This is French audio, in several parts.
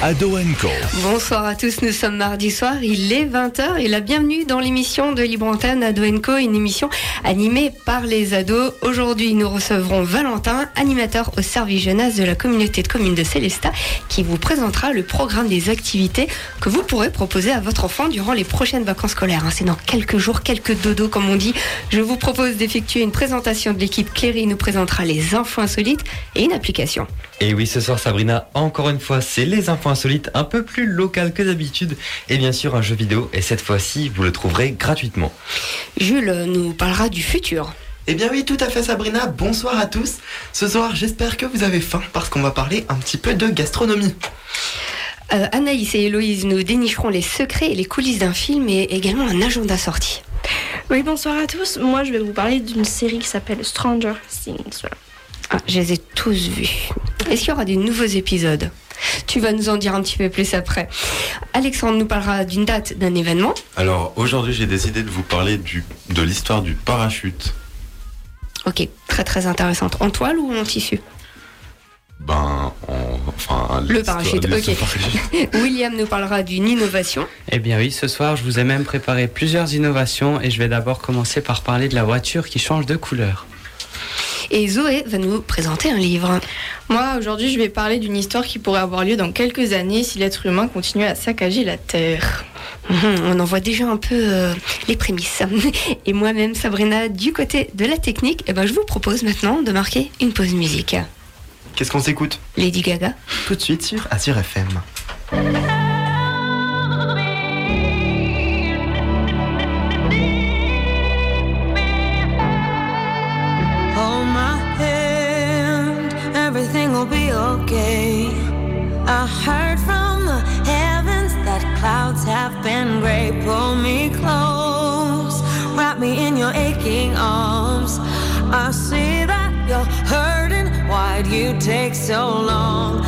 Ado Co. Bonsoir à tous, nous sommes mardi soir, il est 20h et la bienvenue dans l'émission de Libre Antenne Ado Co, une émission animée par les ados. Aujourd'hui, nous recevrons Valentin, animateur au service jeunesse de la communauté de communes de Célestat, qui vous présentera le programme des activités que vous pourrez proposer à votre enfant durant les prochaines vacances scolaires. C'est dans quelques jours, quelques dodos comme on dit. Je vous propose d'effectuer une présentation de l'équipe. Cléry nous présentera les infos insolites et une application. Et oui, ce soir, Sabrina, encore une fois, c'est les infos insolites, un peu plus locales que d'habitude, et bien sûr un jeu vidéo, et cette fois-ci, vous le trouverez gratuitement. Jules nous parlera du futur. Eh bien oui, tout à fait Sabrina, bonsoir à tous. Ce soir, j'espère que vous avez faim parce qu'on va parler un petit peu de gastronomie. Euh, Anaïs et Héloïse nous dénicheront les secrets et les coulisses d'un film et également un agenda sorti. Oui, bonsoir à tous. Moi, je vais vous parler d'une série qui s'appelle Stranger Things. Ah, je les ai tous vus. Est-ce qu'il y aura des nouveaux épisodes? Tu vas nous en dire un petit peu plus après. Alexandre nous parlera d'une date, d'un événement. Alors aujourd'hui j'ai décidé de vous parler du, de l'histoire du parachute. Ok, très très intéressante. En toile ou en tissu? Ben, enfin, le parachute, ok. William nous parlera d'une innovation. Eh bien oui, ce soir, je vous ai même préparé plusieurs innovations et je vais d'abord commencer par parler de la voiture qui change de couleur. Et Zoé va nous présenter un livre. Moi, aujourd'hui, je vais parler d'une histoire qui pourrait avoir lieu dans quelques années si l'être humain continue à saccager la Terre. Mhm, on en voit déjà un peu euh, les prémices. Et moi-même, Sabrina, du côté de la technique, eh ben, je vous propose maintenant de marquer une pause musique. Qu'est-ce qu'on s'écoute? Lady Gaga. Tout de suite sur Azure FM. Take so long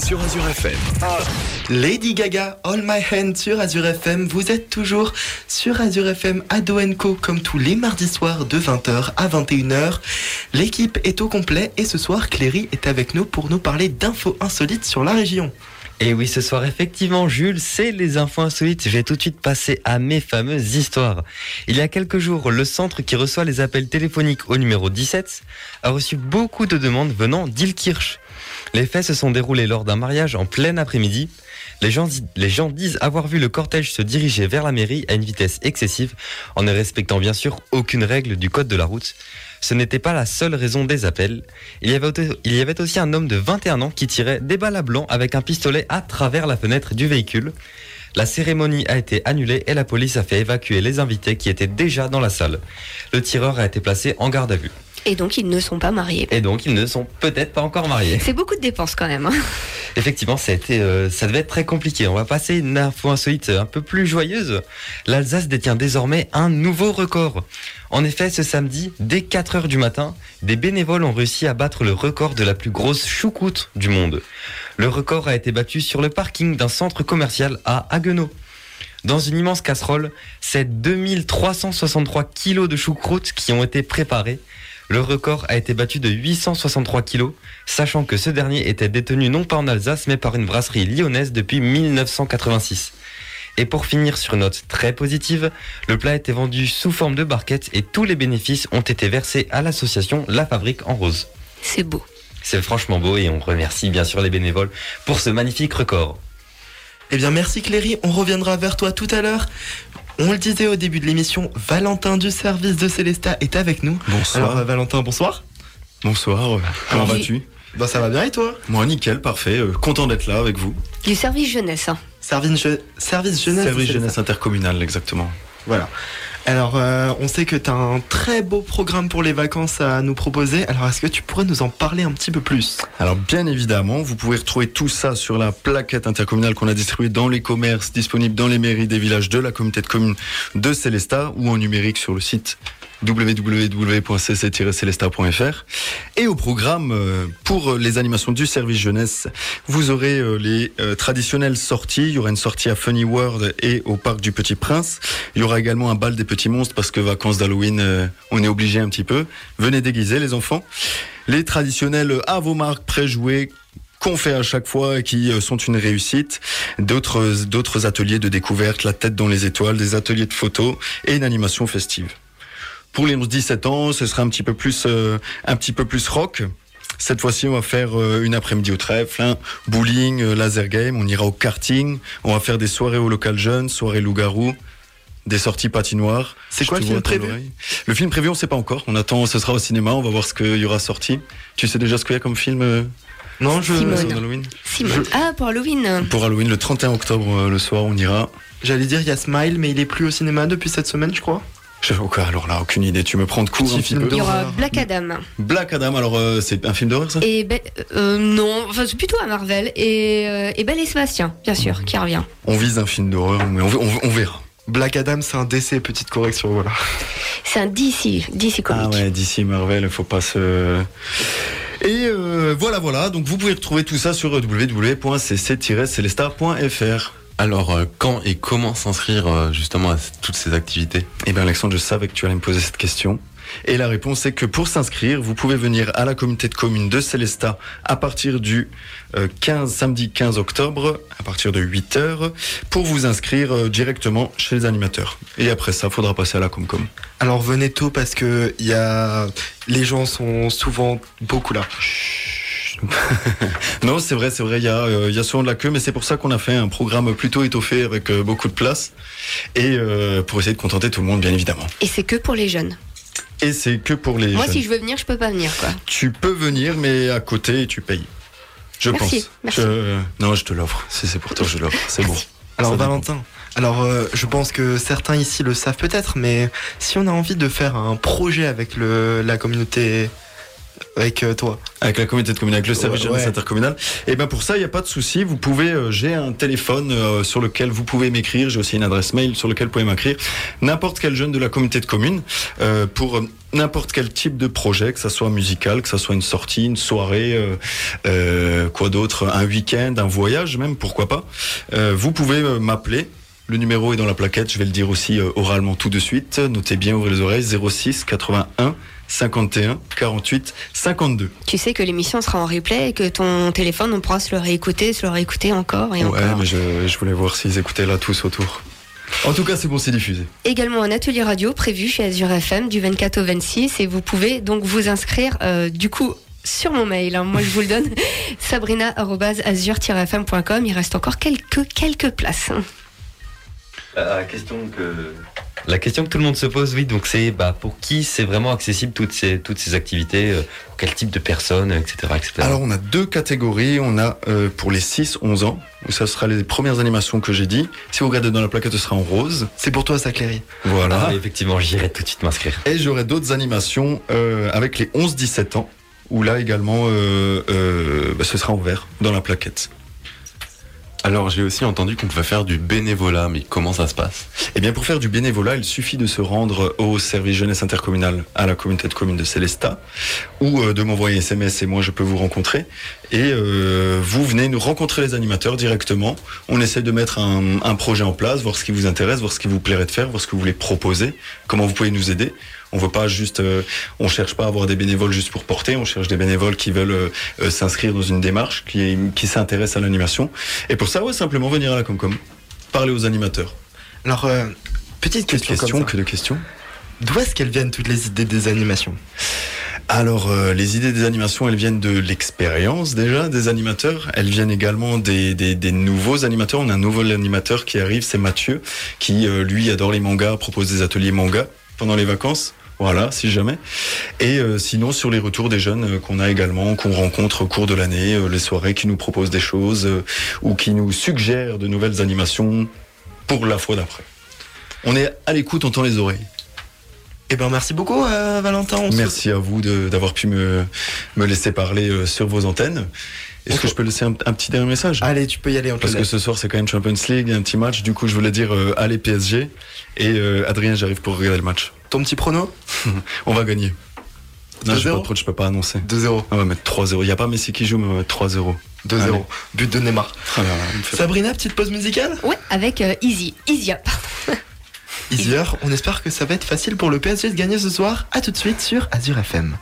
sur Azure FM. Lady Gaga, All My Hand sur Azure FM. Vous êtes toujours sur Azure FM Ado Co comme tous les mardis soirs de 20h à 21h. L'équipe est au complet et ce soir Cléry est avec nous pour nous parler d'infos insolites sur la région. Et oui, ce soir, effectivement, Jules, c'est les infos insolites. Je vais tout de suite passer à mes fameuses histoires. Il y a quelques jours, le centre qui reçoit les appels téléphoniques au numéro 17 a reçu beaucoup de demandes venant d'Ilkirch. Les faits se sont déroulés lors d'un mariage en plein après-midi. Les gens, disent avoir vu le cortège se diriger vers la mairie à une vitesse excessive, en ne respectant bien sûr aucune règle du code de la route. Ce n'était pas la seule raison des appels. Il y, avait, il y avait aussi un homme de 21 ans qui tirait des balles à blanc avec un pistolet à travers la fenêtre du véhicule. La cérémonie a été annulée et la police a fait évacuer les invités qui étaient déjà dans la salle. Le tireur a été placé en garde à vue. Et donc, ils ne sont pas mariés. Et donc, ils ne sont peut-être pas encore mariés. C'est beaucoup de dépenses quand même. hein. Effectivement, ça, a été, euh, ça devait être très compliqué. On va passer une info insolite un peu plus joyeuse. L'Alsace détient désormais un nouveau record. En effet, ce samedi, dès 4 heures du matin, des bénévoles ont réussi à battre le record de la plus grosse choucroute du monde. Le record a été battu sur le parking d'un centre commercial à Haguenau. Dans une immense casserole, c'est 2363 kilos de choucroute qui ont été préparés. Le record a été battu de 863 kilos, sachant que ce dernier était détenu non pas en Alsace, mais par une brasserie lyonnaise depuis 1986. Et pour finir sur une note très positive, le plat a été vendu sous forme de barquette et tous les bénéfices ont été versés à l'association La Fabrique en Rose. C'est beau. C'est franchement beau et on remercie bien sûr les bénévoles pour ce magnifique record. Eh bien, merci Cléry. On reviendra vers toi tout à l'heure. On le disait au début de l'émission, Valentin du service de Célesta est avec nous. Bonsoir. Alors, euh, Valentin, bonsoir. Bonsoir, euh, comment vas-tu Bah, ça va bien et toi? Moi, nickel, parfait. euh, content d'être là avec vous. Du service jeunesse. hein. Service, je- service jeunesse. Service jeunesse intercommunale, exactement. Voilà. Alors, euh, on sait que tu as un très beau programme pour les vacances à nous proposer. Alors, est-ce que tu pourrais nous en parler un petit peu plus? Alors, bien évidemment, vous pouvez retrouver tout ça sur la plaquette intercommunale qu'on a distribuée dans les commerces, disponible dans les mairies des villages de la communauté de communes de Célestat ou en numérique sur le site www.cc-celesta.fr. Et au programme, euh, pour les animations du service jeunesse, vous aurez euh, les euh, traditionnelles sorties. Il y aura une sortie à Funny World et au Parc du Petit Prince. Il y aura également un bal des petits monstres parce que vacances d'Halloween, euh, on est obligé un petit peu. Venez déguiser les enfants. Les traditionnels à vos marques préjoués qu'on fait à chaque fois et qui euh, sont une réussite. D'autres, d'autres ateliers de découverte, la tête dans les étoiles, des ateliers de photos et une animation festive. Pour les 11-17 ans, ce sera un petit peu plus, euh, un petit peu plus rock. Cette fois-ci, on va faire euh, une après-midi au trèfle, hein, bowling, euh, laser game, on ira au karting, on va faire des soirées au local jeune, soirées loup-garou, des sorties patinoires. C'est quoi le film prévu. Le film prévu, on sait pas encore. On attend, ce sera au cinéma, on va voir ce qu'il y aura sorti. Tu sais déjà ce qu'il y a comme film euh, Non, je. Simone. Halloween? Simone. Ah, pour Halloween. Pour Halloween, le 31 octobre, euh, le soir, on ira. J'allais dire, il y a Smile, mais il est plus au cinéma depuis cette semaine, je crois. Je sais pas, alors là, aucune idée. Tu me prends de court un petit film peu. Il y aura d'horreur. Black Adam. Black Adam, alors euh, c'est un film d'horreur ça? Et Be- euh, non, enfin, c'est plutôt à Marvel. Et, euh, et Belle et Sébastien, bien sûr, qui revient. On vise un film d'horreur, mais on, on- on verra. Black Adam, c'est un décès, petite correction, voilà. C'est un DC, DC Comics. Ah ouais, d'ici Marvel, il faut pas se. Et euh, voilà, voilà. Donc vous pouvez retrouver tout ça sur www.cc-celesta.fr. Alors, euh, quand et comment s'inscrire euh, justement à toutes ces activités? Eh bien, Alexandre, je savais que tu allais me poser cette question. Et la réponse est que pour s'inscrire, vous pouvez venir à la communauté de communes de Célestat à partir du euh, 15, samedi 15 octobre, à partir de 8 heures, pour vous inscrire euh, directement chez les animateurs. Et après ça, faudra passer à la Comcom. Alors venez tôt parce que il y a... les gens sont souvent beaucoup là. Non, c'est vrai, c'est vrai, il y, a, euh, il y a souvent de la queue, mais c'est pour ça qu'on a fait un programme plutôt étoffé avec euh, beaucoup de place. Et euh, pour essayer de contenter tout le monde, bien évidemment. Et c'est que pour les jeunes. Et c'est que pour les Moi, jeunes. si je veux venir, je peux pas venir, quoi. Tu peux venir, mais à côté, tu payes. Je Merci, pense. merci. Je- Non, je te l'offre. Si c'est pour toi, je l'offre. C'est bon. Alors Ça dépend. Valentin, alors euh, je pense que certains ici le savent peut-être, mais si on a envie de faire un projet avec le, la communauté avec euh, toi. Avec la communauté de communes, avec le service Ouais, ouais. intercommunal. Et ben pour ça, il n'y a pas de souci. Vous pouvez, euh, j'ai un téléphone euh, sur lequel vous pouvez m'écrire. J'ai aussi une adresse mail sur lequel vous pouvez m'écrire. N'importe quel jeune de la communauté de communes euh, pour n'importe quel type de projet, que ça soit musical, que ça soit une sortie, une soirée, quoi d'autre, un week-end, un voyage même, pourquoi pas. Vous pouvez m'appeler. Le numéro est dans la plaquette, je vais le dire aussi oralement tout de suite. Notez bien, ouvrez les oreilles, 06 81 51 48 52. Tu sais que l'émission sera en replay et que ton téléphone, on pourra se le réécouter, se le réécouter encore et Ouais, encore. mais je, je voulais voir s'ils écoutaient là tous autour. En tout cas, c'est bon, c'est diffusé. Également un atelier radio prévu chez Azure FM du 24 au 26 et vous pouvez donc vous inscrire euh, du coup sur mon mail. hein. Moi, je vous le donne. sabrina-azure-fm.com. Il reste encore quelques, quelques places. La question que la question que tout le monde se pose, oui, donc c'est bah, pour qui c'est vraiment accessible toutes ces toutes ces activités, euh, pour quel type de personnes, etc., etc. Alors, on a deux catégories. On a euh, pour les 6-11 ans, où ça sera les premières animations que j'ai dit. Si vous regardez dans la plaquette, ce sera en rose. C'est pour toi, ça, Cléry. Voilà. Ah, effectivement, j'irai tout de suite m'inscrire. Et j'aurai d'autres animations euh, avec les 11-17 ans, où là également, euh, euh, bah, ce sera en vert dans la plaquette. Alors j'ai aussi entendu qu'on pouvait faire du bénévolat, mais comment ça se passe? Eh bien, pour faire du bénévolat, il suffit de se rendre au service jeunesse intercommunal à la communauté de communes de Célestat ou euh, de m'envoyer SMS et moi je peux vous rencontrer. Et euh, vous venez nous rencontrer les animateurs directement. On essaie de mettre un, un projet en place, voir ce qui vous intéresse, voir ce qui vous plairait de faire, voir ce que vous voulez proposer, comment vous pouvez nous aider. On veut pas juste, euh, on cherche pas à avoir des bénévoles juste pour porter. On cherche des bénévoles qui veulent euh, euh, s'inscrire dans une démarche, qui, qui s'intéressent à l'animation. Et pour ça, ouais, simplement venir à la Comcom, parler aux animateurs. Alors, euh, petite question, comme ça. que de questions. D'où est-ce qu'elles viennent toutes les idées des animations? Alors, euh, les idées des animations, elles viennent de l'expérience déjà des animateurs. Elles viennent également des, des, des nouveaux animateurs. On a un nouveau animateur qui arrive, c'est Mathieu, qui euh, lui adore les mangas, propose des ateliers manga pendant les vacances. Voilà, si jamais. Et euh, sinon, sur les retours des jeunes euh, qu'on a également, qu'on rencontre au cours de l'année, euh, les soirées qui nous proposent des choses euh, ou qui nous suggèrent de nouvelles animations pour la fois d'après. On est à l'écoute, on tend les oreilles. Eh ben, merci beaucoup, euh, Valentin. On se- Merci à vous de- d'avoir pu me, me laisser parler euh, sur vos antennes. Est-ce que je peux laisser un, un petit dernier message? Allez, tu peux y aller, Parce que ce soir, c'est quand même Champions League, un petit match. Du coup, je voulais dire euh, allez PSG. Et euh, Adrien, j'arrive pour regarder le match. Ton petit prono On va gagner. Non, je 2-0? peux, pas, je peux pas annoncer. 2-0. On va mettre 3-0. Il n'y a pas Messi qui joue, mais on va mettre 3-0. 2-0. Allez. But de Neymar. Ah là Sabrina, petite pause musicale? Ouais, avec euh, Easy. Easy Up. Easier, on espère que ça va être facile pour le PSG de gagner ce soir. À tout de suite sur Azure FM.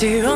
Cette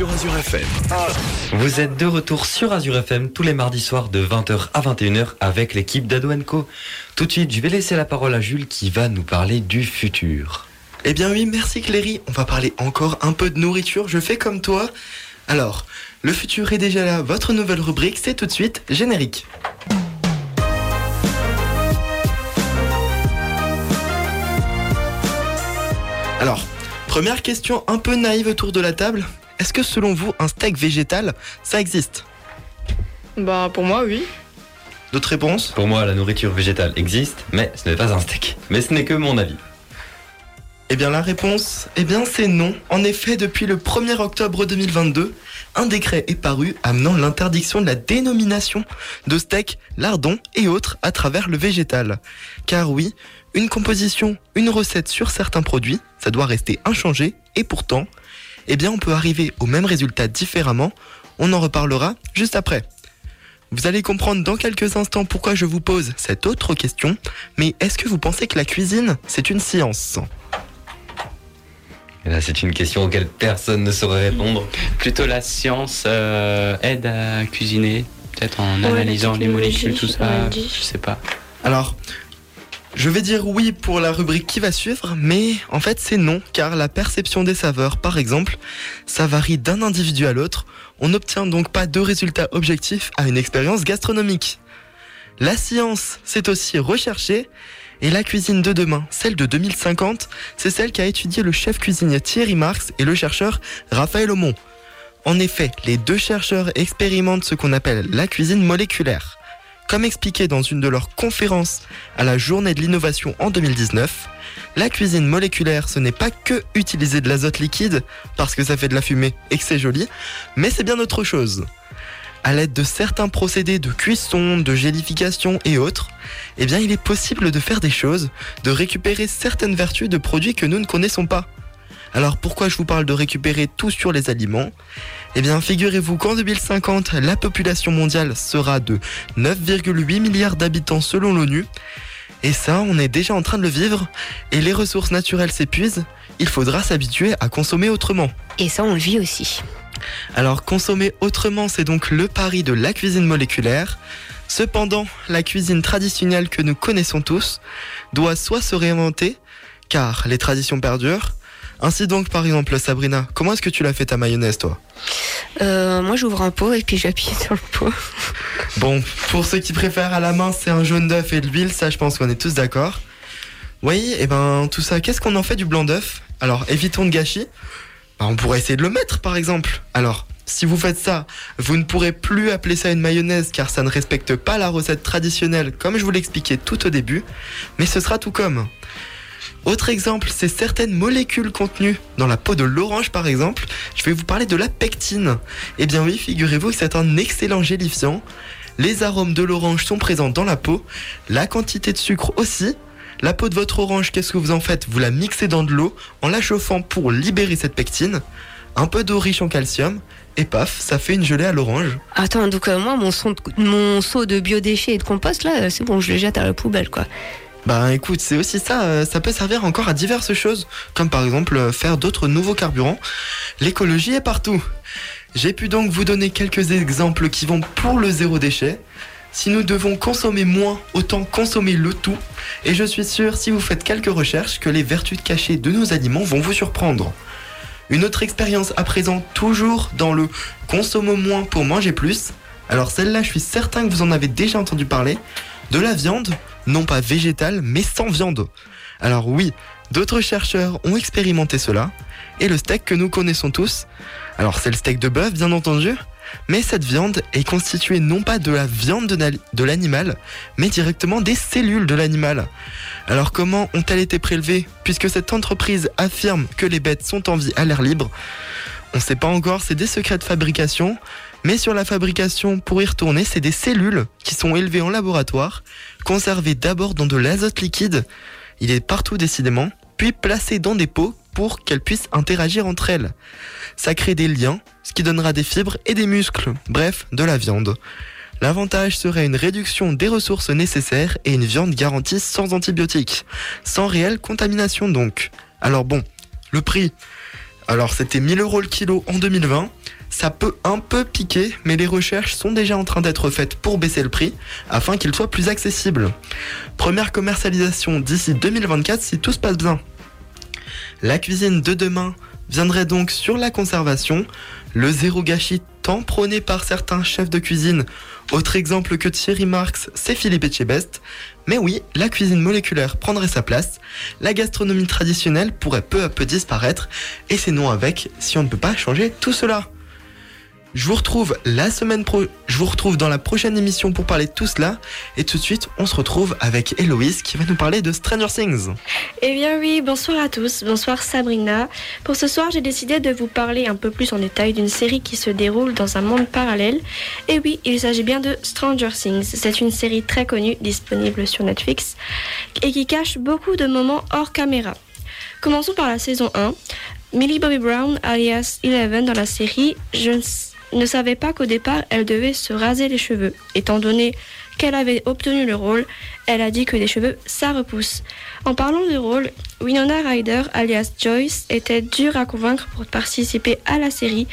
sur Azure FM. Vous êtes de retour sur Azure FM tous les mardis soirs de 20h à 21h avec l'équipe d'Ado Co. Tout de suite, je vais laisser la parole à Jules qui va nous parler du futur. Eh bien oui, merci Cléry. On va parler encore un peu de nourriture. Je fais comme toi. Alors, le futur est déjà là. Votre nouvelle rubrique, c'est tout de suite générique. Alors, première question un peu naïve autour de la table. Est-ce que selon vous, un steak végétal, ça existe? Bah, pour moi, oui. D'autres réponses? Pour moi, la nourriture végétale existe, mais ce n'est pas un steak. Mais ce n'est que mon avis. Eh bien la réponse, eh bien c'est non. En effet, depuis le 1er octobre 2022, un décret est paru amenant l'interdiction de la dénomination de steak, lardons et autres à travers le végétal. Car oui, une composition, une recette sur certains produits, ça doit rester inchangé et pourtant, eh bien on peut arriver au même résultat différemment. On en reparlera juste après. Vous allez comprendre dans quelques instants pourquoi je vous pose cette autre question, mais est-ce que vous pensez que la cuisine, c'est une science? Et là, c'est une question auquel personne ne saurait répondre. Plutôt la science euh, aide à cuisiner, peut-être en Ouais, analysant les molécules, tout ça. Je sais pas. Alors, je vais dire oui pour la rubrique qui va suivre, mais en fait c'est non, car la perception des saveurs, par exemple, ça varie d'un individu à l'autre. On n'obtient donc pas de résultats objectifs à une expérience gastronomique. La science, c'est aussi recherché, et la cuisine de demain, celle de 2050, c'est celle qu'a étudié le chef cuisinier Thierry Marx et le chercheur Raphaël Aumont. En effet, les deux chercheurs expérimentent ce qu'on appelle la cuisine moléculaire. Comme expliqué dans une de leurs conférences à la journée de l'innovation en 2019, la cuisine moléculaire, ce n'est pas que utiliser de l'azote liquide parce que ça fait de la fumée et que c'est joli, mais c'est bien autre chose. À l'aide de certains procédés de cuisson, de gélification et autres, eh bien il est possible de faire des choses, de récupérer certaines vertus de produits que nous ne connaissons pas. Alors pourquoi je vous parle de récupérer tout sur les aliments? Eh bien figurez-vous qu'en 2050, la population mondiale sera de 9,8 milliards d'habitants selon l'ONU. Et ça, on est déjà en train de le vivre, et les ressources naturelles s'épuisent, il faudra s'habituer à consommer autrement. Et ça, on le vit aussi. Alors consommer autrement, c'est donc le pari de la cuisine moléculaire. Cependant, la cuisine traditionnelle que nous connaissons tous doit soit se réinventer, car les traditions perdurent. Ainsi donc, par exemple, Sabrina, comment est-ce que tu l'as fait ta mayonnaise, toi? Euh, moi, j'ouvre un pot et puis j'appuie sur le pot. Bon, pour ceux qui préfèrent à la main, c'est un jaune d'œuf et de l'huile, ça je pense qu'on est tous d'accord. Oui, et ben tout ça, qu'est-ce qu'on en fait du blanc d'œuf? Alors évitons de gâchis. Ben, on pourrait essayer de le mettre par exemple. Alors, si vous faites ça, vous ne pourrez plus appeler ça une mayonnaise car ça ne respecte pas la recette traditionnelle comme je vous l'expliquais tout au début, mais ce sera tout comme. Autre exemple, c'est certaines molécules contenues dans la peau de l'orange par exemple. Je vais vous parler de la pectine. Eh bien oui, figurez-vous que c'est un excellent gélifiant. Les arômes de l'orange sont présents dans la peau, la quantité de sucre aussi. La peau de votre orange, qu'est-ce que vous en faites? Vous la mixez dans de l'eau en la chauffant pour libérer cette pectine. Un peu d'eau riche en calcium, et paf, ça fait une gelée à l'orange. Attends, donc euh, moi, mon, son mon seau de biodéchets et de compost, là, euh, c'est bon, je le jette à la poubelle, quoi. Bah écoute, c'est aussi ça, euh, ça peut servir encore à diverses choses, comme par exemple euh, faire d'autres nouveaux carburants. L'écologie est partout. J'ai pu donc vous donner quelques exemples qui vont pour le zéro déchet. Si nous devons consommer moins, autant consommer le tout. Et je suis sûr, si vous faites quelques recherches, que les vertus cachées de nos aliments vont vous surprendre. Une autre expérience à présent, toujours dans le consomme moins pour manger plus. Alors celle-là, je suis certain que vous en avez déjà entendu parler. De la viande, non pas végétale, mais sans viande. Alors oui, D'autres chercheurs ont expérimenté cela, et le steak que nous connaissons tous, alors c'est le steak de bœuf bien entendu, mais cette viande est constituée non pas de la viande de l'animal, mais directement des cellules de l'animal. Alors comment ont-elles été prélevées Puisque cette entreprise affirme que les bêtes sont en vie à l'air libre, on ne sait pas encore, c'est des secrets de fabrication, mais sur la fabrication, pour y retourner, c'est des cellules qui sont élevées en laboratoire, conservées d'abord dans de l'azote liquide, il est partout décidément, puis placées dans des pots pour qu'elles puissent interagir entre elles. Ça crée des liens, ce qui donnera des fibres et des muscles, bref, de la viande. L'avantage serait une réduction des ressources nécessaires et une viande garantie sans antibiotiques, sans réelle contamination donc. Alors bon, le prix. Alors c'était 1000 euros le kilo en 2020. Ça peut un peu piquer, mais les recherches sont déjà en train d'être faites pour baisser le prix, afin qu'il soit plus accessible. Première commercialisation d'ici 2024 si tout se passe bien. La cuisine de demain viendrait donc sur la conservation, le zéro gâchis tant prôné par certains chefs de cuisine. Autre exemple que Thierry Marx, c'est Philippe Etchebest. Mais oui, la cuisine moléculaire prendrait sa place, la gastronomie traditionnelle pourrait peu à peu disparaître, et c'est non avec si on ne peut pas changer tout cela. Je vous retrouve la semaine pro, je vous retrouve dans la prochaine émission pour parler de tout cela, et tout de suite on se retrouve avec Héloïse qui va nous parler de Stranger Things. Eh bien oui, bonsoir à tous, bonsoir Sabrina. Pour ce soir, j'ai décidé de vous parler un peu plus en détail d'une série qui se déroule dans un monde parallèle. Et oui, il s'agit bien de Stranger Things. C'est une série très connue, disponible sur Netflix, et qui cache beaucoup de moments hors caméra. Commençons par la saison 1. Millie Bobby Brown, alias Eleven dans la série, je ne s- ne savais pas qu'au départ, elle devait se raser les cheveux. Étant donné qu'elle avait obtenu le rôle, elle a dit que les cheveux, ça repousse. En parlant du rôle, Winona Ryder, alias Joyce, était dure à convaincre pour participer à la série.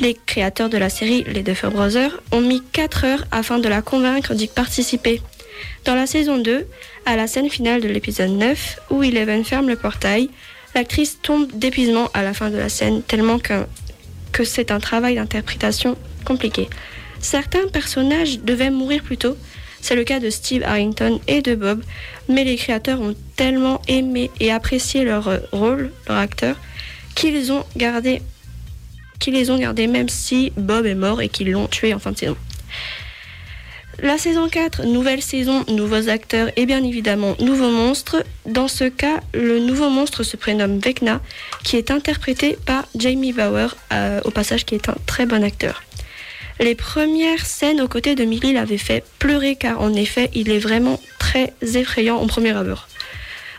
Les créateurs de la série, les Duffer Brothers, ont mis 4 heures afin de la convaincre d'y participer. Dans la saison 2, à la scène finale de l'épisode 9, où Eleven ferme le portail, l'actrice tombe d'épuisement à la fin de la scène, tellement qu'un- que c'est un travail d'interprétation compliqué. Certains personnages devaient mourir plus tôt, c'est le cas de Steve Harrington et de Bob, mais les créateurs ont tellement aimé et apprécié leur euh, rôle, leur acteur, qu'ils les ont gardés même si Bob est mort et qu'ils l'ont tué en fin de saison. La saison 4, nouvelle saison, nouveaux acteurs et bien évidemment nouveaux monstres. Dans ce cas, le nouveau monstre se prénomme Vecna, qui est interprété par Jamie Bauer, euh, au passage qui est un très bon acteur. Les premières scènes aux côtés de Millie l'avaient fait pleurer car en effet, il est vraiment très effrayant en premier abord.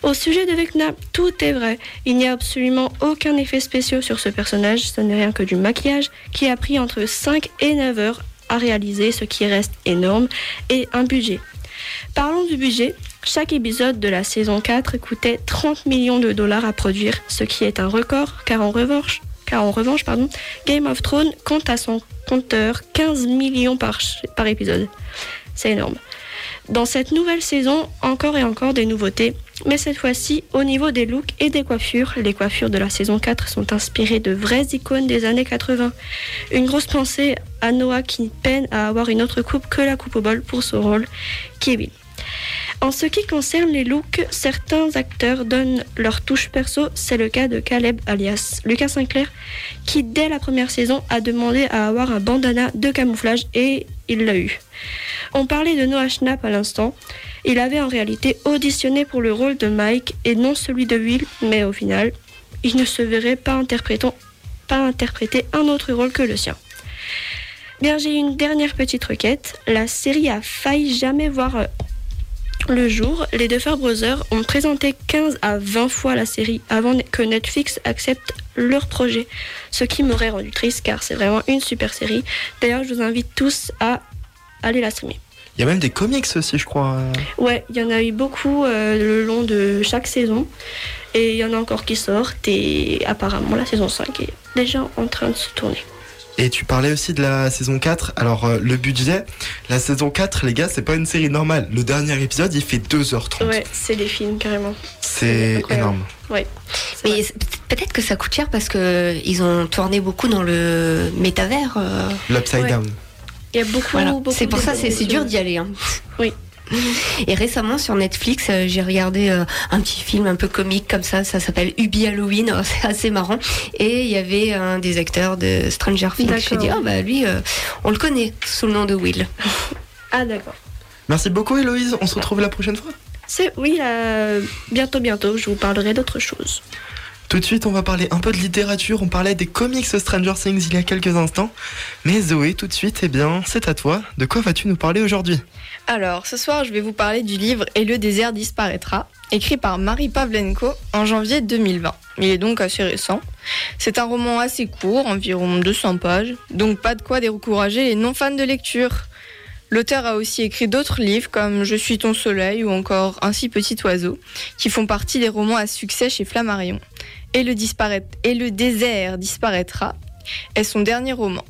Au sujet de Vecna, tout est vrai. Il n'y a absolument aucun effet spécial sur ce personnage, ce n'est rien que du maquillage qui a pris entre 5 et 9 heures réaliser, ce qui reste énorme, et un budget. Parlons du budget. Chaque épisode de la saison 4 coûtait 30 millions de dollars à produire, ce qui est un record, car en revanche, Game of Thrones compte à son compteur 15 millions par épisode. C'est énorme. Dans cette nouvelle saison, encore et encore des nouveautés, mais cette fois-ci, au niveau des looks et des coiffures, les coiffures de la saison 4 sont inspirées de vraies icônes des années 80. Une grosse pensée à Noah qui peine à avoir une autre coupe que la coupe au bol pour son rôle, Kevin. En ce qui concerne les looks, certains acteurs donnent leur touche perso. C'est le cas de Caleb alias Lucas Sinclair, qui dès la première saison a demandé à avoir un bandana de camouflage et il l'a eu. On parlait de Noah Schnapp à l'instant. Il avait en réalité auditionné pour le rôle de Mike et non celui de Will, mais au final, il ne se verrait pas, interpréter un autre rôle que le sien. Bien, j'ai une dernière petite requête. La série a failli jamais voir le jour. Les Duffer Brothers ont présenté 15 à 20 fois la série avant que Netflix accepte leur projet, ce qui m'aurait rendu triste car c'est vraiment une super série. D'ailleurs, je vous invite tous à aller la streamer. Il y a même des comics aussi, je crois. Ouais, il y en a eu beaucoup euh, le long de chaque saison. Et il y en a encore qui sortent. Et apparemment, la saison 5 est déjà en train de se tourner. Et tu parlais aussi de la saison 4. Alors, euh, le budget, la saison 4, les gars, c'est pas une série normale. Le dernier épisode, il fait 2h30. Ouais, c'est des films carrément. C'est énorme. Ouais. Mais peut-être que ça coûte cher parce que ils ont tourné beaucoup dans le métavers. euh. L'Upside Ouais. Down. Il y a beaucoup, Voilà. beaucoup C'est pour ça c'est c'est dur d'y aller. hein. Oui. Et récemment sur Netflix, euh, j'ai regardé euh, un petit film un peu comique comme ça, ça s'appelle Ubi Halloween, c'est assez marrant. Et il y avait un des acteurs de Stranger Things. J'ai D'accord. dit, ah bah lui, euh, on le connaît sous le nom de Will. Ah d'accord. Merci beaucoup Héloïse, on se retrouve la prochaine fois. C'est oui, euh, bientôt, bientôt, je vous parlerai d'autre chose. Tout de suite, on va parler un peu de littérature. On parlait des comics Stranger Things il y a quelques instants. Mais Zoé, tout de suite, eh bien, c'est à toi. De quoi vas-tu nous parler aujourd'hui? Alors, ce soir, je vais vous parler du livre Et le désert disparaîtra, écrit par Marie Pavlenko en janvier 2020. Il est donc assez récent. C'est un roman assez court, environ 200 pages, donc pas de quoi décourager les non-fans de lecture. L'auteur a aussi écrit d'autres livres comme Je suis ton soleil ou encore Ainsi petit oiseau, qui font partie des romans à succès chez Flammarion. Et le, et le désert disparaîtra est son dernier roman.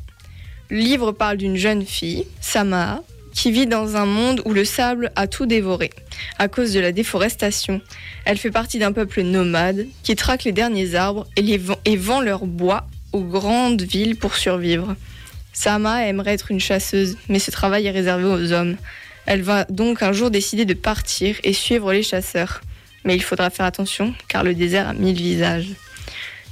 Le livre parle d'une jeune fille, Samaa, qui vit dans un monde où le sable a tout dévoré à cause de la déforestation. Elle fait partie d'un peuple nomade qui traque les derniers arbres et, vend leur bois aux grandes villes pour survivre. Sama aimerait être une chasseuse, mais ce travail est réservé aux hommes. Elle va donc un jour décider de partir et suivre les chasseurs. Mais il faudra faire attention, car le désert a mille visages.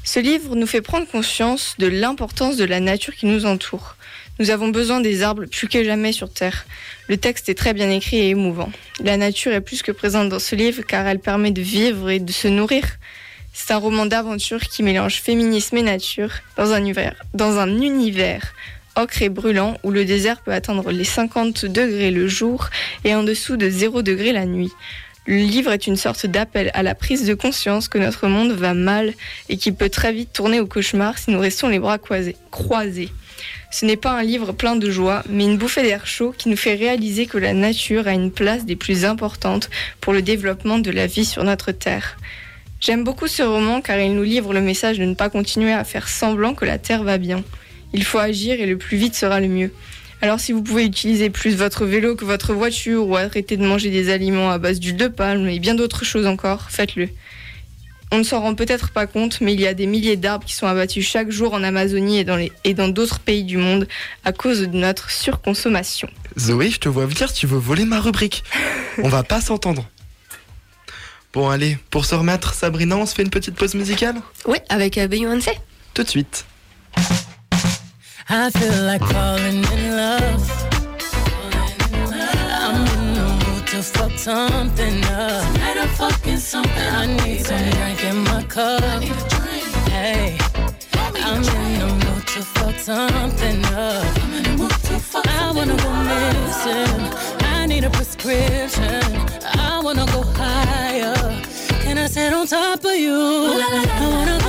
Ce livre nous fait prendre conscience de l'importance de la nature qui nous entoure. Nous avons besoin des arbres plus que jamais sur Terre. Le texte est très bien écrit et émouvant. La nature est plus que présente dans ce livre car elle permet de vivre et de se nourrir. C'est un roman d'aventure qui mélange féminisme et nature dans un univers, dans ocre et brûlant où le désert peut atteindre les 50 degrés le jour et en dessous de 0 degré la nuit. Le livre est une sorte d'appel à la prise de conscience que notre monde va mal et qui peut très vite tourner au cauchemar si nous restons les bras croisés. Ce n'est pas un livre plein de joie, mais une bouffée d'air chaud qui nous fait réaliser que la nature a une place des plus importantes pour le développement de la vie sur notre Terre. J'aime beaucoup ce roman car il nous livre le message de ne pas continuer à faire semblant que la Terre va bien. Il faut agir et le plus vite sera le mieux. Alors si vous pouvez utiliser plus votre vélo que votre voiture ou arrêter de manger des aliments à base d'huile de palme et bien d'autres choses encore, faites-le. On ne s'en rend peut-être pas compte, mais il y a des milliers d'arbres qui sont abattus chaque jour en Amazonie et dans, les- et dans d'autres pays du monde à cause de notre surconsommation. Zoé, je te vois venir, tu veux voler ma rubrique. On va pas s'entendre. Bon, allez, pour se remettre, Sabrina, on se fait une petite pause musicale Oui, avec euh, Beyoncé. Tout de suite. I feel like falling in love. Fuck something up. Tonight I'm fucking something. I need some drink in my cup. Hey, I'm in the mood to fuck something up. I wanna go missing. I need a prescription. I wanna go higher. Can I sit on top of you? I wanna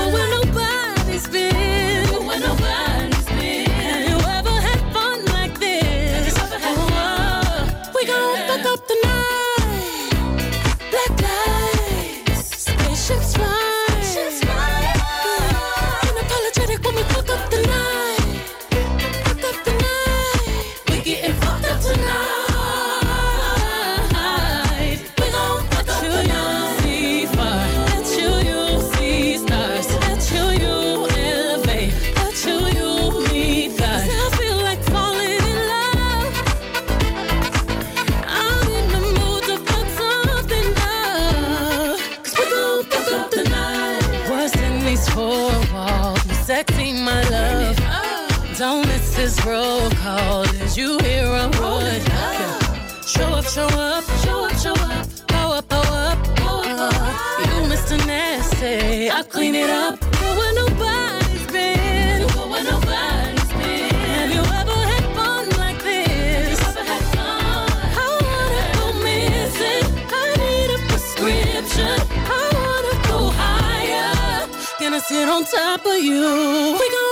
this roll call. Is you here on wood? Show up, show up, show up, show up. Power up, power up, power. Uh, you Mr. Nasty, I clean it up. Go where nobody's been. Go where nobody's been. Have you ever had fun like this? I wanna go missing. I need a prescription. I wanna go higher. Can I sit on top of you? We gon'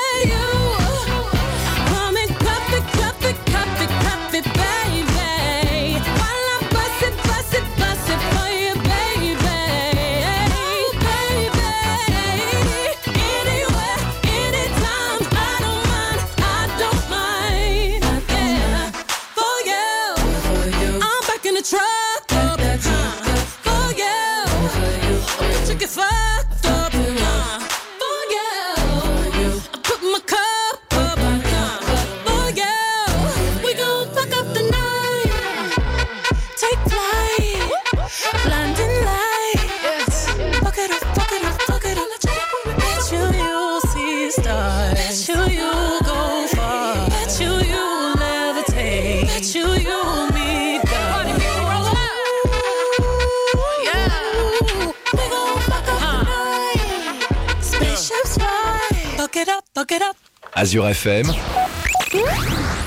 Azure FM,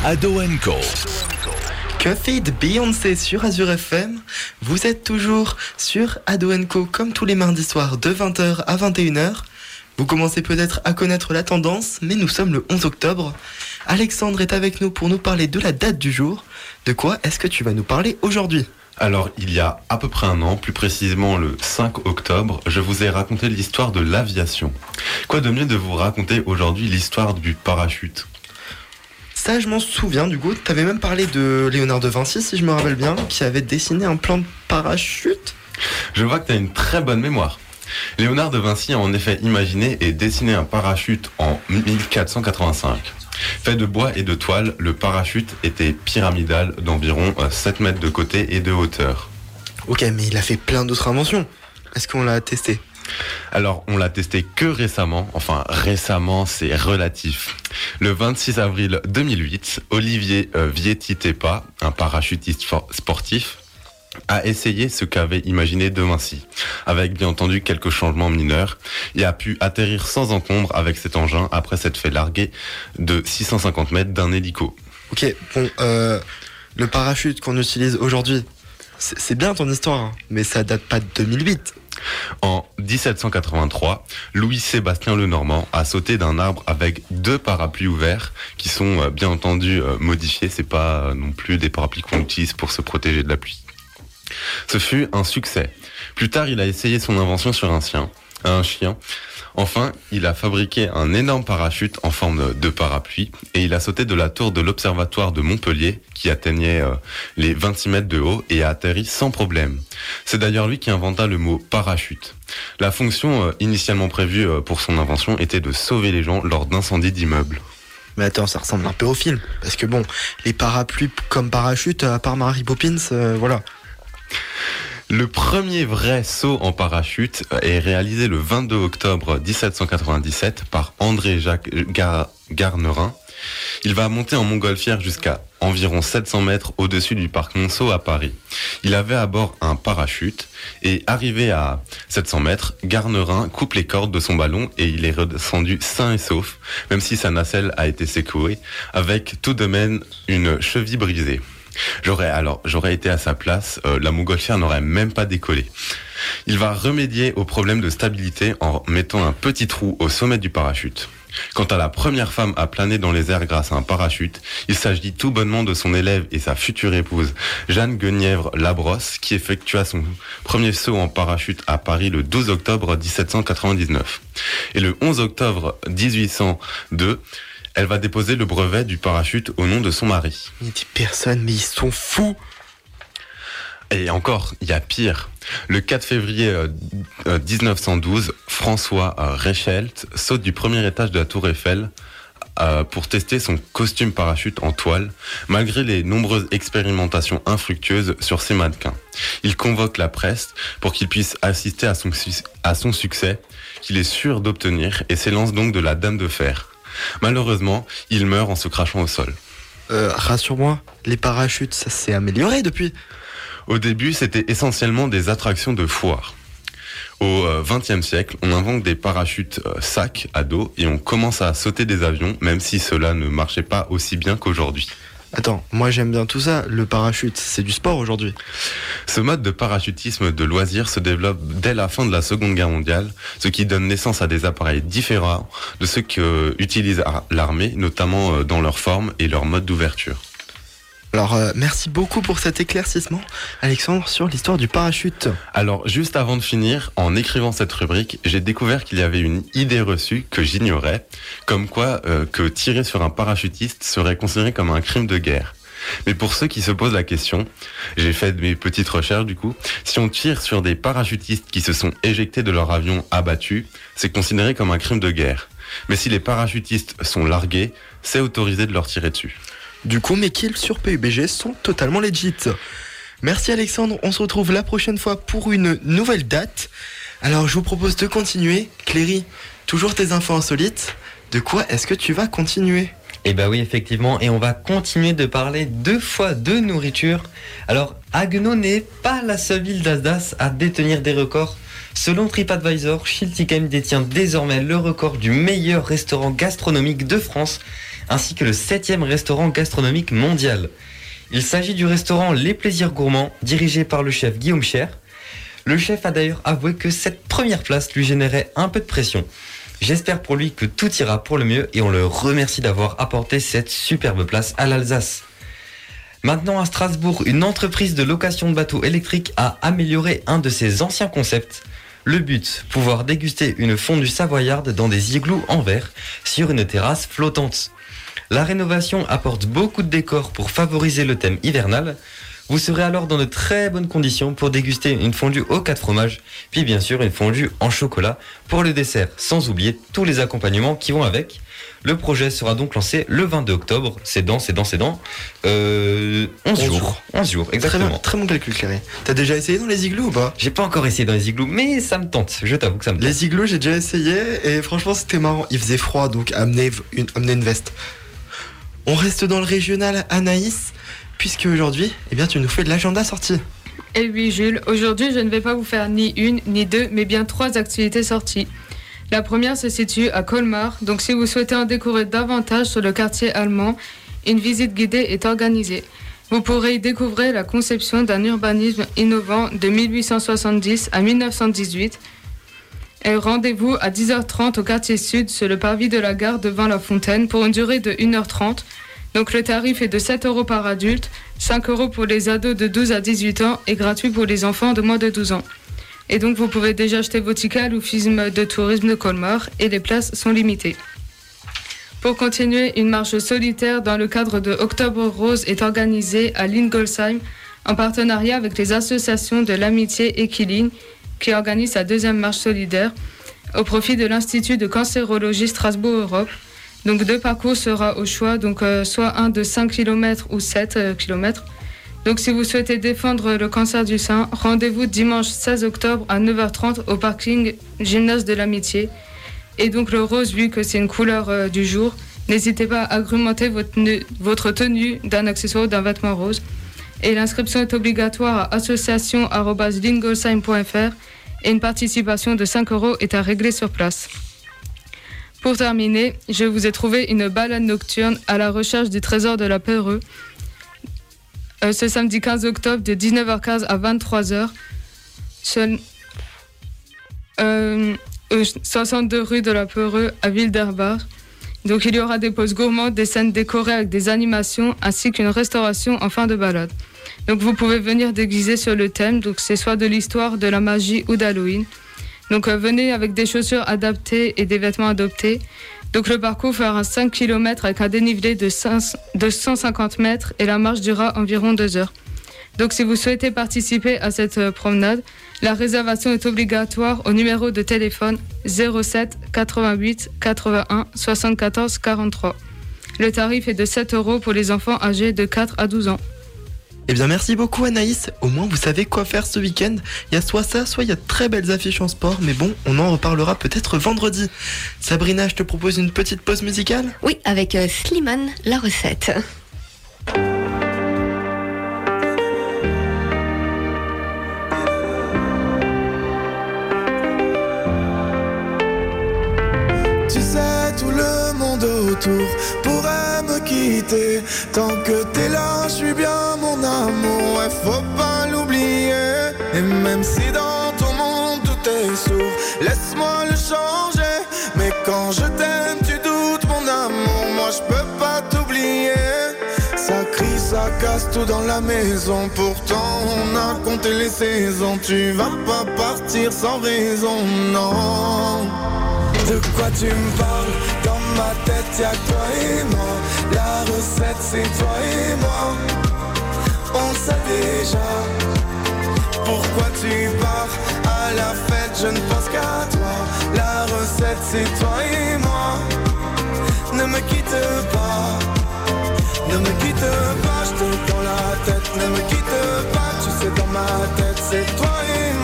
Ado Co. Fait Beyoncé sur Azure FM Vous êtes toujours sur Ado Co comme tous les mardis soirs de 20h à 21h. Vous commencez peut-être à connaître la tendance, mais nous sommes le 11 octobre. Alexandre est avec nous pour nous parler de la date du jour. De quoi est-ce que tu vas nous parler aujourd'hui? Alors, il y a à peu près un an, plus précisément le 5 octobre, je vous ai raconté l'histoire de l'aviation. Quoi de mieux de vous raconter aujourd'hui l'histoire du parachute? Ça, je m'en souviens du coup. T'avais même parlé de Léonard de Vinci, si je me rappelle bien, qui avait dessiné un plan de parachute. Je vois que tu as une très bonne mémoire. Léonard de Vinci a en effet imaginé et dessiné un parachute en 1485. Fait de bois et de toile, le parachute était pyramidal d'environ euh, 7 mètres de côté et de hauteur. Ok, mais il a fait plein d'autres inventions. Est-ce qu'on l'a testé? Alors, on l'a testé que récemment. Enfin, récemment, c'est relatif. Le 26 avril 2008, Olivier euh, Vietti-Tepa, un parachutiste sportif, a essayé ce qu'avait imaginé De Vinci, avec bien entendu quelques changements mineurs, et a pu atterrir sans encombre avec cet engin après s'être fait larguer de 650 mètres d'un hélico. Ok, bon, euh, le parachute qu'on utilise aujourd'hui, c'est bien ton histoire, hein, mais ça date pas de 2008. En 1783, Louis-Sébastien Lenormand a sauté d'un arbre avec deux parapluies ouverts qui sont euh, bien entendu euh, modifiés. C'est pas non plus des parapluies qu'on utilise pour se protéger de la pluie. Ce fut un succès. Plus tard, il a essayé son invention sur un chien. Enfin, il a fabriqué un énorme parachute en forme de parapluie et il a sauté de la tour de l'observatoire de Montpellier qui atteignait euh, les 26 mètres de haut et a atterri sans problème. C'est d'ailleurs lui qui inventa le mot parachute. La fonction euh, initialement prévue euh, pour son invention était de sauver les gens lors d'incendies d'immeubles. Mais attends, ça ressemble un peu au film. Parce que bon, les parapluies comme parachute, à part Mary Poppins, voilà. Le premier vrai saut en parachute est réalisé le 22 octobre 1797 par André Jacques Gar- Garnerin. Il va monter en montgolfière jusqu'à environ 700 mètres au-dessus du parc Monceau à Paris. Il avait à bord un parachute et arrivé à 700 mètres, Garnerin coupe les cordes de son ballon et il est redescendu sain et sauf, même si sa nacelle a été secouée, avec tout de même une cheville brisée. J'aurais alors, j'aurais été à sa place, euh, la montgolfière n'aurait même pas décollé. Il va remédier au problème de stabilité en mettant un petit trou au sommet du parachute. Quant à la première femme à planer dans les airs grâce à un parachute, il s'agit tout bonnement de son élève et sa future épouse, Jeanne Guenièvre Labrosse, qui effectua son premier saut en parachute à Paris le 12 octobre 1799. Et le 11 octobre 1802, elle va déposer le brevet du parachute au nom de son mari. Il dit personne, mais ils sont fous. Et encore, il y a pire. Le 4 février euh, euh, 1912, François euh, Reichelt saute du premier étage de la tour Eiffel euh, pour tester son costume parachute en toile, malgré les nombreuses expérimentations infructueuses sur ses mannequins. Il convoque la presse pour qu'il puisse assister à son, su- à son succès, qu'il est sûr d'obtenir, et s'élance donc de la Dame de Fer. Malheureusement, il meurt en se crachant au sol. Euh, Rassure-moi, les parachutes, ça s'est amélioré depuis. Au début, c'était essentiellement des attractions de foire. Au XXe siècle, on invente des parachutes euh, sacs à dos et on commence à sauter des avions, même si cela ne marchait pas aussi bien qu'aujourd'hui. Attends, moi j'aime bien tout ça. Le parachute, c'est du sport aujourd'hui. Ce mode de parachutisme de loisir se développe dès la fin de la Seconde Guerre mondiale, ce qui donne naissance à des appareils différents de ceux que utilise l'armée, notamment euh, dans leur forme et leur mode d'ouverture. Alors, euh, merci beaucoup pour cet éclaircissement, Alexandre, sur l'histoire du parachute. Alors, juste avant de finir, en écrivant cette rubrique, j'ai découvert qu'il y avait une idée reçue que j'ignorais, comme quoi euh, que tirer sur un parachutiste serait considéré comme un crime de guerre. Mais pour ceux qui se posent la question, j'ai fait mes petites recherches du coup, si on tire sur des parachutistes qui se sont éjectés de leur avion abattu, c'est considéré comme un crime de guerre. Mais si les parachutistes sont largués, c'est autorisé de leur tirer dessus. Du coup, mes kills sur PUBG sont totalement legit. Merci Alexandre, on se retrouve la prochaine fois pour une nouvelle date. Alors je vous propose de continuer. Cléry, toujours tes infos insolites. De quoi est-ce que tu vas continuer? Eh ben oui, effectivement, et on va continuer de parler deux fois de nourriture. Alors, Haguenau n'est pas la seule ville d'Alsace à détenir des records. Selon TripAdvisor, Schiltigheim détient désormais le record du meilleur restaurant gastronomique de France ainsi que le 7e restaurant gastronomique mondial. Il s'agit du restaurant Les Plaisirs Gourmands, dirigé par le chef Guillaume Cher. Le chef a d'ailleurs avoué que cette première place lui générait un peu de pression. J'espère pour lui que tout ira pour le mieux et on le remercie d'avoir apporté cette superbe place à l'Alsace. Maintenant à Strasbourg, une entreprise de location de bateaux électriques a amélioré un de ses anciens concepts. Le but, pouvoir déguster une fondue savoyarde dans des igloos en verre sur une terrasse flottante. La rénovation apporte beaucoup de décors pour favoriser le thème hivernal. Vous serez alors dans de très bonnes conditions pour déguster une fondue aux quatre fromages, puis bien sûr une fondue en chocolat pour le dessert, sans oublier tous les accompagnements qui vont avec. Le projet sera donc lancé le 22 octobre. C'est dans, c'est dans, c'est dans. Euh, 11, jours. 11 jours, exactement. Très bon, très bon calcul, Cléry. T'as déjà essayé dans les igloos ou pas? J'ai pas encore essayé dans les igloos, mais ça me tente. Je t'avoue que ça me tente. Les igloos, j'ai déjà essayé et franchement, c'était marrant. Il faisait froid, donc amenez une, amenez une veste. On reste dans le régional Anaïs, puisque aujourd'hui, eh bien, tu nous fais de l'agenda sortie. Eh oui, Jules, aujourd'hui, je ne vais pas vous faire ni une, ni deux, mais bien trois activités sorties. La première se situe à Colmar, donc si vous souhaitez en découvrir davantage sur le quartier allemand, une visite guidée est organisée. Vous pourrez y découvrir la conception d'un urbanisme innovant de 1870 à 1918. Et rendez-vous à 10h30 au quartier sud sur le parvis de la gare devant la fontaine pour une durée de 1h30. Donc le tarif est de 7 euros par adulte, 5 euros pour les ados de 12 à 18 ans et gratuit pour les enfants de moins de 12 ans. Et donc vous pouvez déjà acheter vos tickets à l'Office de tourisme de Colmar et les places sont limitées. Pour continuer, une marche solitaire dans le cadre de Octobre Rose est organisée à Lingolsheim en partenariat avec les associations de l'amitié Equiline qui organise sa deuxième marche solidaire au profit de l'Institut de cancérologie Strasbourg-Europe. Donc deux parcours sera au choix, donc euh, soit un de 5 km ou 7 km. Donc si vous souhaitez défendre le cancer du sein, rendez-vous dimanche 16 octobre à 9h30 au parking Gymnase de l'Amitié. Et donc le rose, vu que c'est une couleur euh, du jour, n'hésitez pas à agrémenter votre, votre tenue d'un accessoire ou d'un vêtement rose. Et l'inscription est obligatoire à association.lingolsheim.fr et une participation de 5 euros est à régler sur place. Pour terminer, je vous ai trouvé une balade nocturne à la recherche du trésor de la Peureux. Euh, ce samedi 15 octobre de 19h15 à 23h. Seul, euh, 62 rue de la Peureux à Ville d'Herbar. Donc il y aura des pauses gourmandes, des scènes décorées avec des animations ainsi qu'une restauration en fin de balade. Donc vous pouvez venir déguiser sur le thème, donc c'est soit de l'histoire, de la magie ou d'Halloween. Donc euh, venez avec des chaussures adaptées et des vêtements adoptés. Donc le parcours fera 5 km avec un dénivelé de, 5, de 150 mètres et la marche durera environ 2 heures. Donc si vous souhaitez participer à cette euh, promenade, la réservation est obligatoire au numéro de téléphone 07 88 81 74 43. Le tarif est de 7 euros pour les enfants âgés de 4 à 12 ans. Eh bien merci beaucoup Anaïs, au moins vous savez quoi faire ce week-end. Il y a soit ça, soit il y a de très belles affiches en sport, mais bon, on en reparlera peut-être vendredi. Sabrina, je te propose une petite pause musicale? Oui, avec euh, Slimane, la recette. Autour pourraient me quitter. Tant que t'es là, je suis bien mon amour, ouais, faut pas l'oublier. Et même si dans ton monde tout est sourd, laisse-moi le changer. Mais quand je t'aime, tu doutes mon amour, moi je peux pas t'oublier. Ça crie, ça casse tout dans la maison. Pourtant, on a compté les saisons. Tu vas pas partir sans raison, non. De quoi tu me parles? Ma tête, y'a que toi et moi. La recette, c'est toi et moi. On sait déjà. Pourquoi tu pars à la fête Je ne pense qu'à toi. La recette, c'est toi et moi. Ne me quitte pas. Ne me quitte pas, je te dans la tête. Ne me quitte pas, tu sais, dans ma tête, c'est toi et moi.